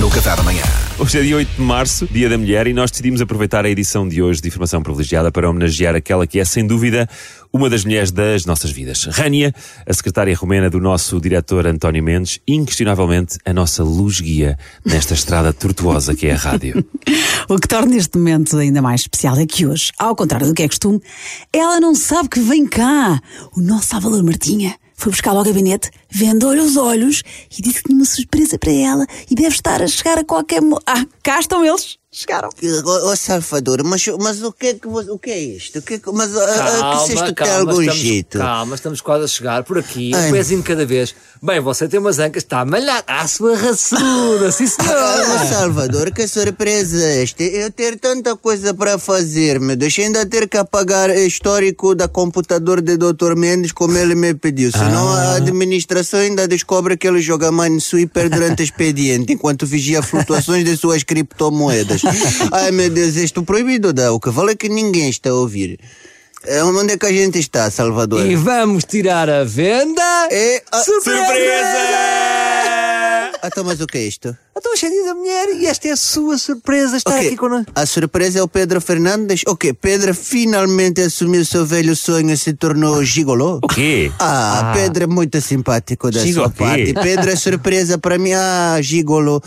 no Café da manhã. Hoje é dia 8 de março, Dia da Mulher, e nós decidimos aproveitar a edição de hoje de Informação Privilegiada para homenagear aquela que é, sem dúvida, uma das mulheres das nossas vidas. Rania, a secretária romena do nosso diretor António Mendes, inquestionavelmente a nossa luz guia nesta estrada tortuosa que é a rádio. O que torna este momento ainda mais especial é que hoje, ao contrário do que é costume, ela não sabe que vem cá. O nosso Salvador Martinha foi buscá-la ao gabinete, vendou-lhe os olhos e disse que tinha uma surpresa para ela e deve estar a chegar a qualquer. Mo ah, cá estão eles! Chegaram. Ó oh, Salvador, mas, mas o, que é que, o que é isto? O que é que, mas ah, ah, que se isto tem algum estamos, jeito? Calma, estamos quase a chegar por aqui, um pezinho de cada vez. Bem, você tem umas ancas, está a malhar à sua raçuda, sim senhor. Ah, Salvador, que surpresa é esta? Eu ter tanta coisa para fazer, meu Deus, ainda ter que apagar histórico da computador de Dr. Mendes como ele me pediu. Senão Ah. a administração ainda descobre que ele joga Minesweeper durante o expediente, enquanto vigia flutuações de suas criptomoedas. Ai meu Deus, isto proibido dá. O que vale é que ninguém está a ouvir. É, Onde é que a gente está, Salvador? E vamos tirar a venda. É, ah, Surpresa! Ah, então, mas o que é isto? Então, hoje é dia da mulher e esta é a sua surpresa estar Ok, aqui connosco. A surpresa é o Pedro Fernandes. Ok, Pedro finalmente assumiu seu velho sonho e se tornou gigolô. O quê? Ah, Pedro é muito simpático da Gigo sua o quê? parte. Pedro é surpresa para mim. Ah, gigolô.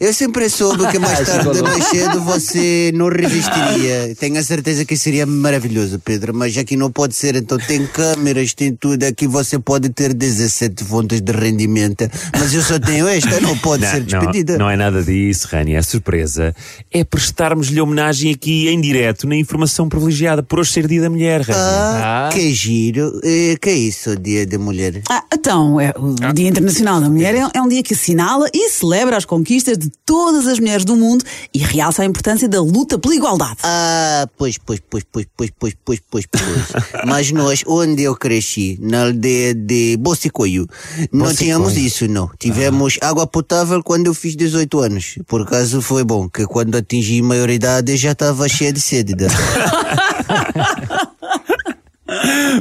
Eu sempre soube que mais tarde ou Gigolô. mais cedo você não resistiria. Tenho a certeza que seria maravilhoso, Pedro. Mas aqui não pode ser. Então tem câmeras, tem tudo. Aqui você pode ter 17 fontes de rendimento. Mas eu só tenho esta. Não pode ser despedida. Não, não é nada disso, Rania. A surpresa é prestarmos-lhe homenagem aqui em direto na informação privilegiada por hoje ser dia da mulher, Rania. Ah, Ah. que giro. Eh, que é isso, Dia da Mulher? Ah, então, é, o Dia Internacional da Mulher é, é um dia que assinala e celebra as conquistas de todas as mulheres do mundo e realça a importância da luta pela igualdade. Ah, pois, pois, pois, pois, pois, pois, pois, pois, pois. Mas nós, onde eu cresci, na aldeia de Bocicoio, não tínhamos isso, não. Tivemos água potável quando eu fiz 18 anos. Por acaso foi bom, que quando atingi maioridade já estava cheia de sede.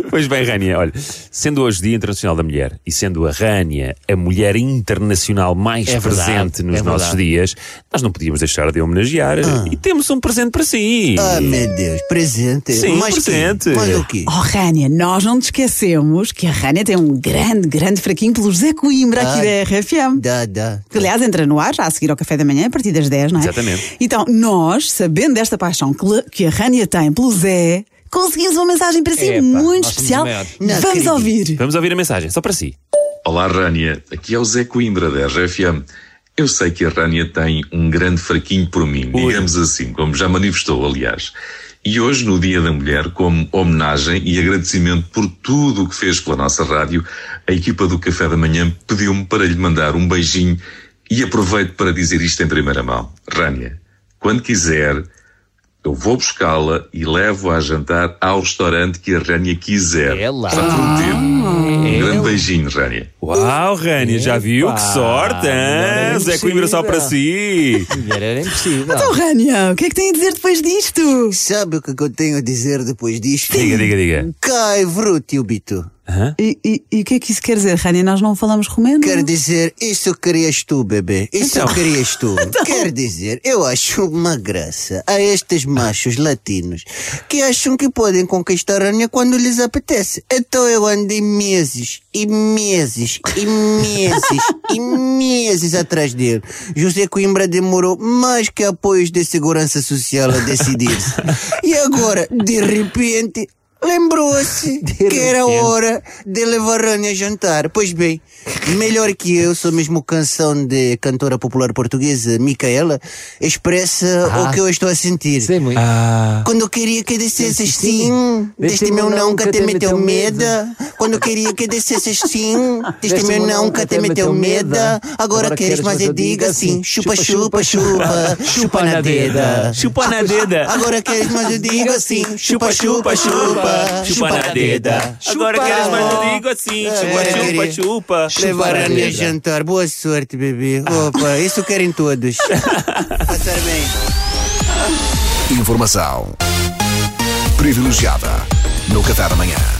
Pois bem, Rania, olha, sendo hoje Dia Internacional da Mulher e sendo a Rania a mulher internacional mais É verdade, presente nos é nossos verdade. dias, nós não podíamos deixar de a homenagear e temos um presente para si. Ah, meu Deus, presente. Sim, Mas presente. Que? Mas o quê? Oh, Rânia, nós não te esquecemos que a Rânia tem um grande, grande fraquinho pelo José Coimbra aqui Ah. da RFM. Dá, dá. Que, aliás, entra no ar já a seguir ao café da manhã, a partir das 10, não é? Exatamente. Então, nós, sabendo desta paixão que a Rânia tem pelo Zé, conseguimos uma mensagem para si Epá, muito especial. Vamos acredito. ouvir. Vamos ouvir a mensagem, só para si. Olá, Rânia. Aqui é o Zé Coimbra, da RFM. Eu sei que a Rânia tem um grande fraquinho por mim, Ui. digamos assim, como já manifestou, aliás. E hoje, no Dia da Mulher, como homenagem e agradecimento por tudo o que fez pela nossa rádio, a equipa do Café da Manhã pediu-me para lhe mandar um beijinho e aproveito para dizer isto em primeira mão. Rânia, quando quiser, eu vou buscá-la e levo-a a jantar ao restaurante que a Rânia quiser. É lá. Está prometido. Um É grande beijinho, Rânia. Uau, Rania, já viu? Que Epá, sorte, hein? Zé Coimbra só para si. Mulher era impossível. Então, Rânia, o que é que tem a dizer depois disto? Sabe o que eu tenho a dizer depois disto? Diga, diga, diga. Cai, tio Bito. Hã? E, e- e o que é que isso quer dizer, Rânia? Nós não falamos romeno? Quer dizer, isso querias tu, bebê. Isso Então. querias tu. Quer dizer, eu acho uma graça a estes machos latinos que acham que podem conquistar a Ania quando lhes apetece. Então eu andei meses e meses e meses e meses atrás dele. José Coimbra demorou mais que apoios de segurança social a decidir-se. E agora, de repente, Lembrou-se que era hora de levar a Rania a jantar. Pois bem, melhor que eu, sou mesmo canção de cantora popular portuguesa, Micaela, expressa Ah. o que eu estou a sentir. Sei muito. Ah, Quando eu queria que dissesses Sim. sim, deste meu não que até me teu medo. Quando eu queria que dissesses sim, deste meu não que até me teu medo. Agora queres mais eu diga assim, chupa, chupa, chupa, chupa na deda. chupa na deda. Agora queres mais eu digo assim, chupa, chupa, chupa, Chupa na deda. Agora queres mais eu digo assim. Chupa, chupa, chupa. Levar na a minha jantar. Boa sorte, bebê. Opa, isso querem todos. Passar bem. Informação privilegiada no Café da Manhã.